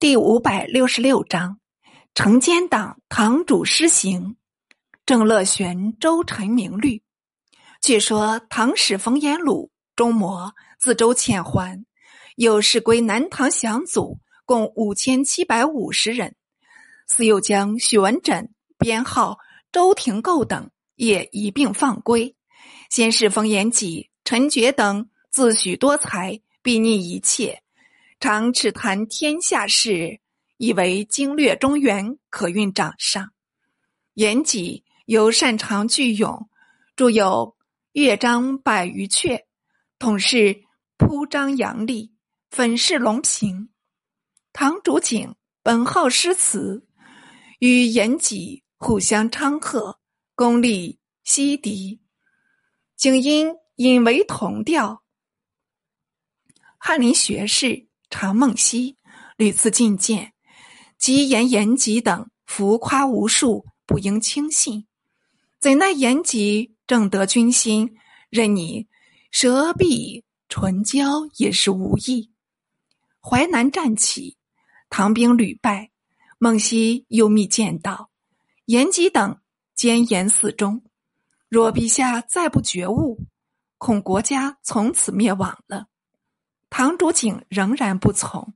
第五百六十六章，承奸党堂主施行。郑乐玄、周臣明律。据说唐使冯延鲁、中模自周遣还，有事归南唐降卒，共五千七百五十人。似又将许文枕、编号周廷构等也一并放归。先是冯延己、陈觉等自诩多才，睥睨一切。常赤谈天下事，以为经略中原，可运掌上。言己尤擅长聚勇，著有乐章百余阙，统是铺张扬丽，粉饰龙平。唐主景本好诗词，与言己互相昌贺，功力悉敌。景因引为同调，翰林学士。常梦溪屡次进谏，及言言吉等浮夸无数，不应轻信。怎奈言吉正得军心，任你舌壁唇交也是无益。淮南战起，唐兵屡败，孟熙又密谏道：言吉等奸言四中，若陛下再不觉悟，恐国家从此灭亡了。唐主景仍然不从，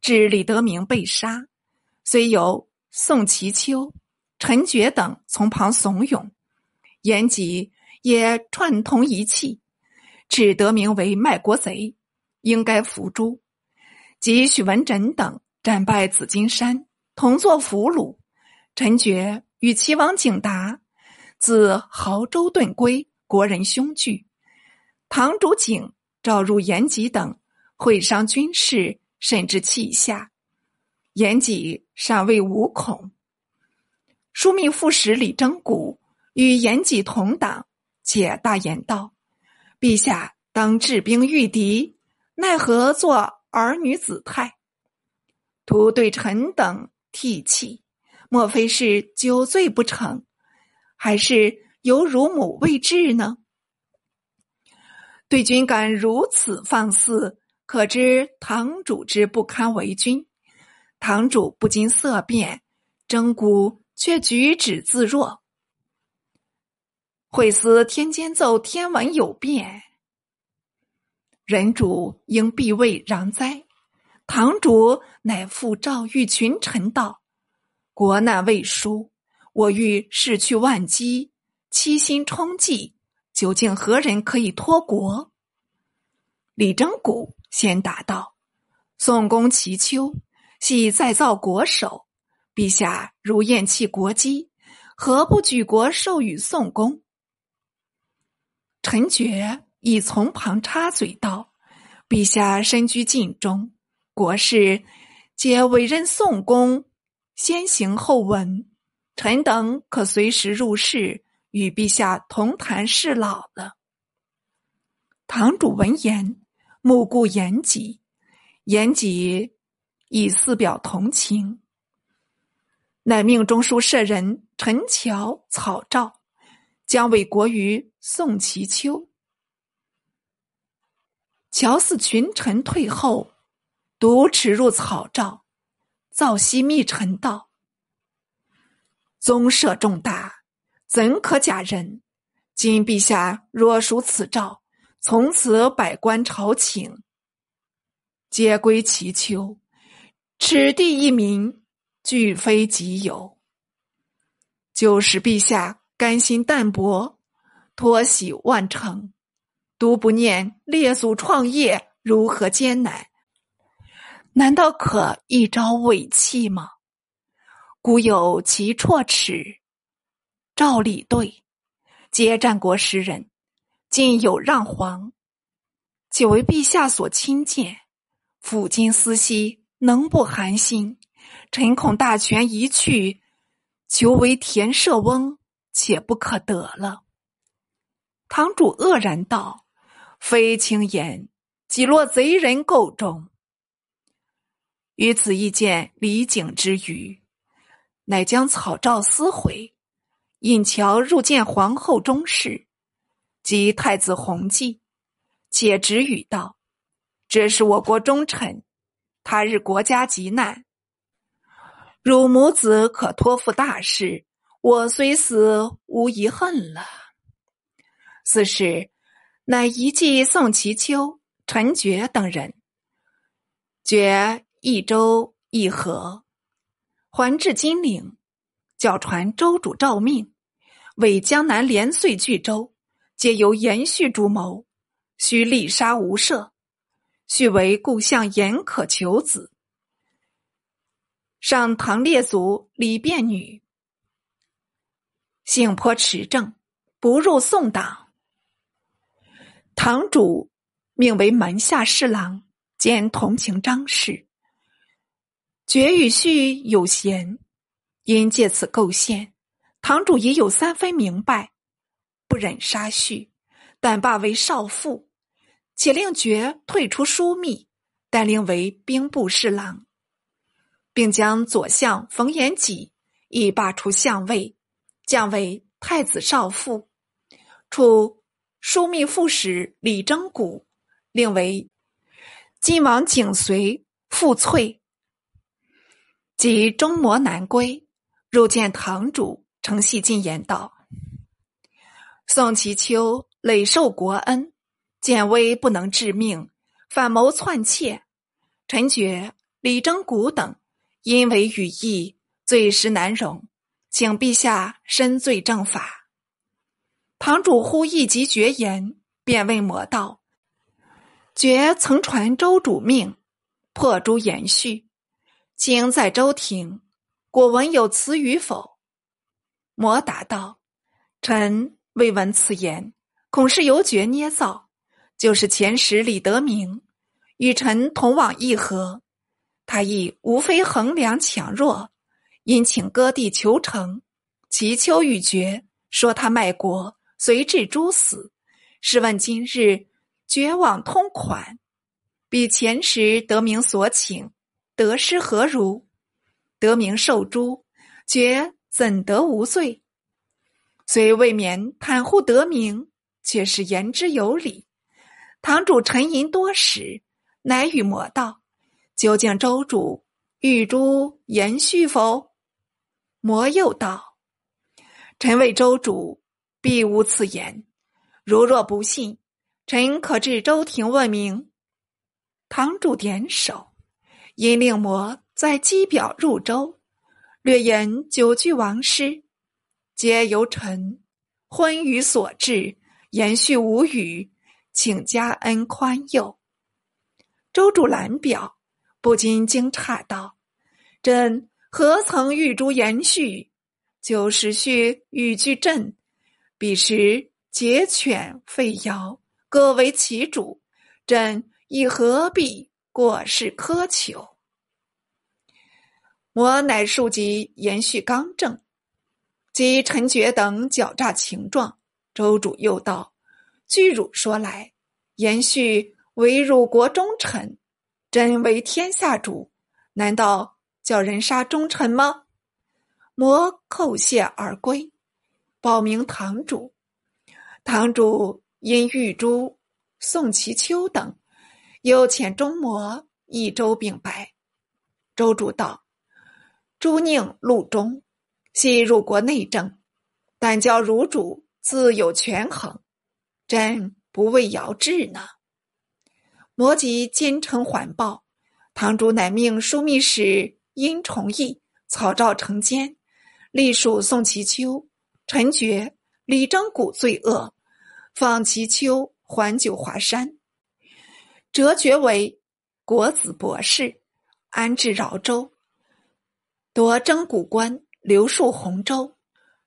至李德明被杀，虽有宋其秋、陈觉等从旁怂恿，延吉也串通一气，指德明为卖国贼，应该伏诛。及许文枕等战败紫金山，同作俘虏。陈觉与齐王景达自亳州遁归，国人凶惧。唐主景。召入延吉等会商军事，甚至气下。延吉尚未无恐。枢密副使李征古与延吉同党，且大言道：“陛下当治兵御敌，奈何做儿女子态？”徒对臣等涕泣，莫非是酒醉不成，还是有乳母未至呢？对君敢如此放肆，可知堂主之不堪为君。堂主不禁色变，征姑却举止自若。会思天监奏天文有变，人主应避位攘灾。堂主乃复诏谕群臣道：“国难未舒，我欲逝去万机，七心冲计。”究竟何人可以托国？李征古先答道：“宋公齐丘系再造国手，陛下如厌弃国基，何不举国授予宋公？”陈觉亦从旁插嘴道：“陛下身居晋中，国事皆委任宋公先行后闻，臣等可随时入室。”与陛下同谈侍老了。堂主闻言，目顾言己，言己以四表同情，乃命中书舍人陈桥草诏，将委国于宋其秋。乔四群臣退后，独持入草诏，造息密臣道：“宗社重大。”怎可假人？今陛下若属此诏，从此百官朝请，皆归其丘。此地一民，俱非己有。就使陛下甘心淡泊，托喜万乘，独不念列祖创业如何艰难？难道可一朝委弃吗？古有其绰齿。赵李对，皆战国时人，今有让皇，且为陛下所亲见，抚今思昔，能不寒心？臣恐大权一去，求为田舍翁，且不可得了。堂主愕然道：“非轻言，几落贼人垢中。”于此意见李景之余，乃将草诏撕毁。引乔入见皇后中氏，及太子弘济，且止语道：“这是我国忠臣，他日国家急难，汝母子可托付大事，我虽死无遗恨了。四是，乃遗计宋其秋、陈觉等人，决一州一和，还至金陵，教传州主诏命，为江南连岁巨州，皆由延续主谋，须力杀无赦。续为故相严可求子，上唐列祖李变女，性颇持正，不入宋党。堂主命为门下侍郎兼同情张氏，觉与婿有贤，因借此构陷。堂主已有三分明白，不忍杀婿，但罢为少妇。且令爵退出枢密，但令为兵部侍郎，并将左相冯延己亦罢出相位，降为太子少傅。处枢密副使李征古，令为晋王景随傅翠。及中摩南归，入见堂主，承系进言道：“宋其秋累受国恩。”见威不能致命，反谋篡窃。陈觉、李征古等因为羽翼，罪实难容，请陛下深罪正法。堂主呼一急绝言，便问魔道：“绝曾传周主命，破诸延续，今在周庭，果闻有词与否？”魔答道：“臣未闻此言，恐是由觉捏造。”就是前时李德明与臣同往议和，他亦无非衡量强弱，因请割地求成。其丘欲绝，说他卖国，随至诛死。试问今日绝往通款，比前时德明所请，得失何如？得名受诛，绝怎得无罪？虽未免袒护得名，却是言之有理。堂主沉吟多时，乃与魔道：“究竟周主欲诛延续否？”魔又道：“臣为周主，必无此言。如若不信，臣可至周庭问明。”堂主点首，因令魔在机表入周，略言九句王师，皆由臣昏语所致，延续无语。请加恩宽宥。周主览表，不禁惊诧道：“朕何曾玉珠延续？九时序语句朕，彼时桀犬吠尧，各为其主，朕亦何必过世苛求？”我乃庶吉延续刚正，及陈觉等狡诈情状。周主又道。据汝说来，延续为汝国忠臣，真为天下主，难道叫人杀忠臣吗？魔叩谢而归，报明堂主。堂主因玉珠、宋其秋等，又遣中魔一周禀白。周主道：“朱宁陆中，系入国内政，但教汝主自有权衡。”朕不为尧治呢。摩吉兼程缓报，堂主乃命枢密使殷崇义草诏成奸，隶属宋其秋、陈觉、李征古罪恶，放其秋还九华山，折爵为国子博士，安置饶州，夺征古关，留戍洪州，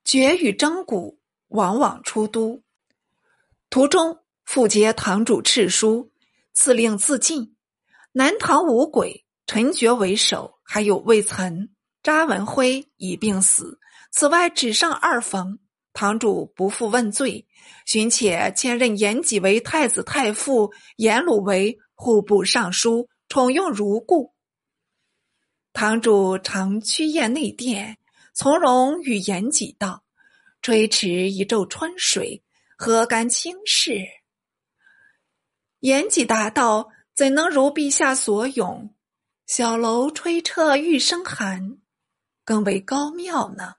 绝与征古往往出都。途中复接堂主敕书，赐令自尽。南唐五鬼，陈觉为首，还有魏岑、查文辉已病死。此外，只剩二冯。堂主不复问罪，寻且迁任延吉为太子太傅，颜鲁为户部尚书，宠用如故。堂主常趋宴内殿，从容与延吉道：“吹池一昼春水。”何干轻视？延吉答道：“怎能如陛下所咏？小楼吹彻玉笙寒，更为高妙呢？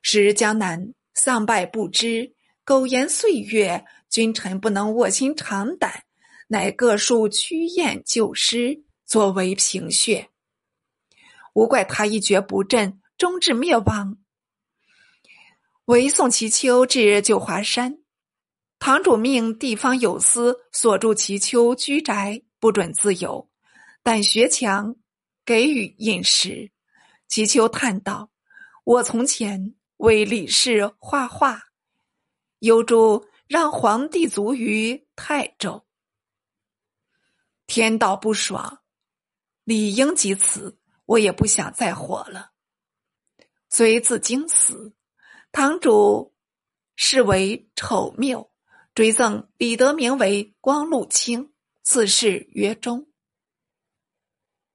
时江南丧败不知，苟延岁月，君臣不能卧薪尝胆，乃各树趋燕旧诗，作为凭血。无怪他一蹶不振，终至灭亡。为宋其丘至九华山，堂主命地方有司锁住其丘居宅，不准自由，但学强给予饮食。其丘叹道：“我从前为李氏画画，有主让皇帝卒于泰州，天道不爽，理应及此。”我也不想再活了。虽自经死，堂主视为丑谬，追赠李德明为光禄卿，赐谥曰忠。